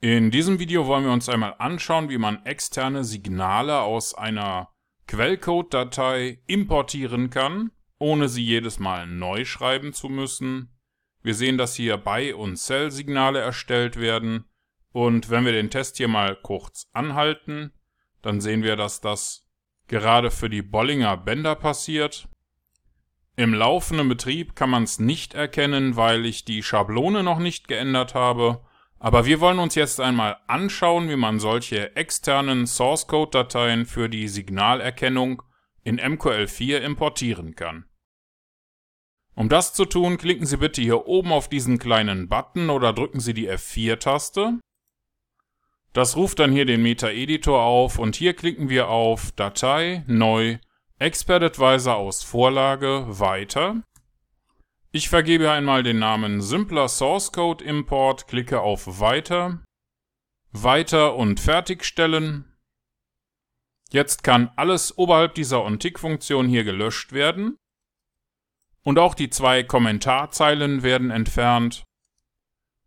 In diesem Video wollen wir uns einmal anschauen, wie man externe Signale aus einer Quellcode-Datei importieren kann, ohne sie jedes Mal neu schreiben zu müssen. Wir sehen, dass hier Buy- und Sell-Signale erstellt werden. Und wenn wir den Test hier mal kurz anhalten, dann sehen wir, dass das gerade für die Bollinger Bänder passiert. Im laufenden Betrieb kann man es nicht erkennen, weil ich die Schablone noch nicht geändert habe. Aber wir wollen uns jetzt einmal anschauen, wie man solche externen Source Code Dateien für die Signalerkennung in MQL4 importieren kann. Um das zu tun, klicken Sie bitte hier oben auf diesen kleinen Button oder drücken Sie die F4-Taste. Das ruft dann hier den Meta-Editor auf und hier klicken wir auf Datei, Neu, Expert Advisor aus Vorlage, Weiter. Ich vergebe einmal den Namen Simpler Source Code Import, klicke auf Weiter, Weiter und Fertigstellen. Jetzt kann alles oberhalb dieser OnTick-Funktion hier gelöscht werden. Und auch die zwei Kommentarzeilen werden entfernt.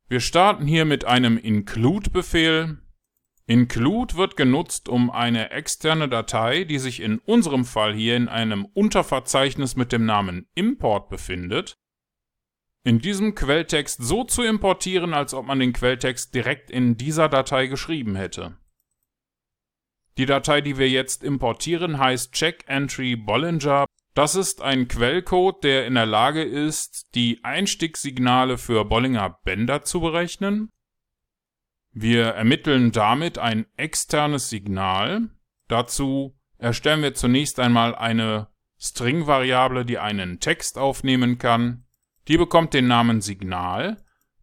Wir starten hier mit einem Include-Befehl. Include wird genutzt, um eine externe Datei, die sich in unserem Fall hier in einem Unterverzeichnis mit dem Namen Import befindet, in diesem Quelltext so zu importieren, als ob man den Quelltext direkt in dieser Datei geschrieben hätte. Die Datei, die wir jetzt importieren, heißt Check Entry Bollinger. Das ist ein Quellcode, der in der Lage ist, die Einstiegssignale für Bollinger Bänder zu berechnen. Wir ermitteln damit ein externes Signal. Dazu erstellen wir zunächst einmal eine String-Variable, die einen Text aufnehmen kann. Die bekommt den Namen Signal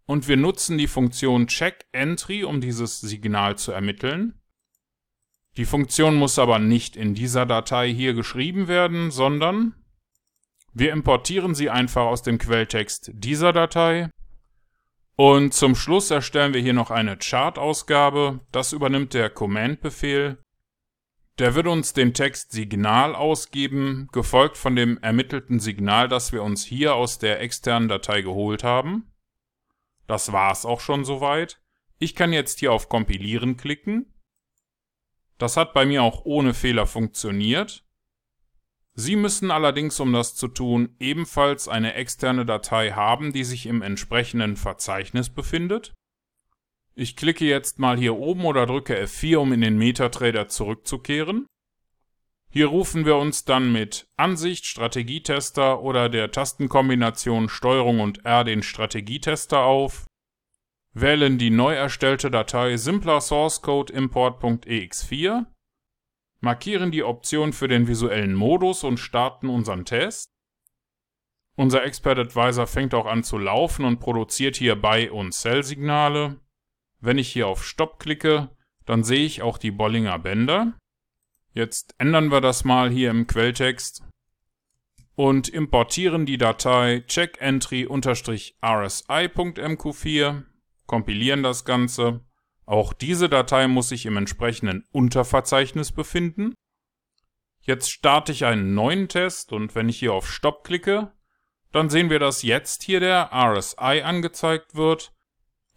und wir nutzen die Funktion checkEntry, um dieses Signal zu ermitteln. Die Funktion muss aber nicht in dieser Datei hier geschrieben werden, sondern wir importieren sie einfach aus dem Quelltext dieser Datei. Und zum Schluss erstellen wir hier noch eine Chart-Ausgabe. Das übernimmt der Command-Befehl. Der wird uns den Text Signal ausgeben, gefolgt von dem ermittelten Signal, das wir uns hier aus der externen Datei geholt haben. Das war's auch schon soweit. Ich kann jetzt hier auf Kompilieren klicken. Das hat bei mir auch ohne Fehler funktioniert. Sie müssen allerdings, um das zu tun, ebenfalls eine externe Datei haben, die sich im entsprechenden Verzeichnis befindet. Ich klicke jetzt mal hier oben oder drücke F4, um in den MetaTrader zurückzukehren. Hier rufen wir uns dann mit Ansicht, Strategietester oder der Tastenkombination STRG und R den Strategietester auf, wählen die neu erstellte Datei simpler Source Code Import.ex4, markieren die Option für den visuellen Modus und starten unseren Test. Unser Expert Advisor fängt auch an zu laufen und produziert hier Buy- und Sell-Signale. Wenn ich hier auf Stopp klicke, dann sehe ich auch die Bollinger Bänder. Jetzt ändern wir das mal hier im Quelltext und importieren die Datei checkentry-rsi.mq4, kompilieren das Ganze. Auch diese Datei muss sich im entsprechenden Unterverzeichnis befinden. Jetzt starte ich einen neuen Test und wenn ich hier auf Stopp klicke, dann sehen wir, dass jetzt hier der RSI angezeigt wird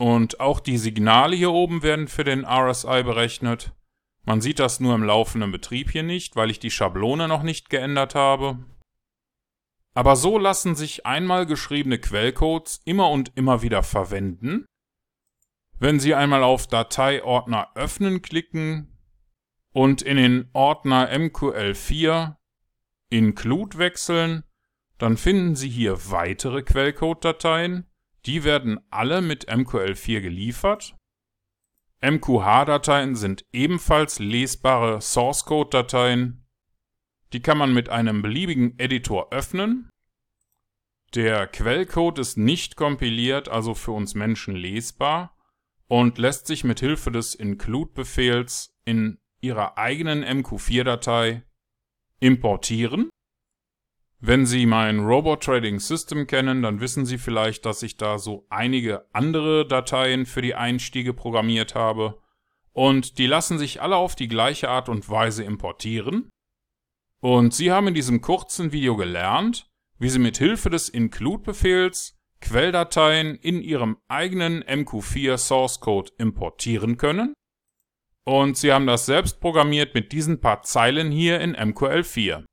und auch die Signale hier oben werden für den RSI berechnet. Man sieht das nur im laufenden Betrieb hier nicht, weil ich die Schablone noch nicht geändert habe. Aber so lassen sich einmal geschriebene Quellcodes immer und immer wieder verwenden. Wenn Sie einmal auf Dateiordner öffnen klicken und in den Ordner MQL4 Include wechseln, dann finden Sie hier weitere Quellcode-Dateien die werden alle mit MQL4 geliefert. MQH-Dateien sind ebenfalls lesbare Source-Code-Dateien. Die kann man mit einem beliebigen Editor öffnen. Der Quellcode ist nicht kompiliert, also für uns Menschen lesbar und lässt sich mit Hilfe des Include-Befehls in Ihrer eigenen MQ4-Datei importieren. Wenn Sie mein Robot Trading System kennen, dann wissen Sie vielleicht, dass ich da so einige andere Dateien für die Einstiege programmiert habe. Und die lassen sich alle auf die gleiche Art und Weise importieren. Und Sie haben in diesem kurzen Video gelernt, wie Sie mit Hilfe des Include-Befehls Quelldateien in ihrem eigenen MQ4 Source Code importieren können. Und sie haben das selbst programmiert mit diesen paar Zeilen hier in MQL4.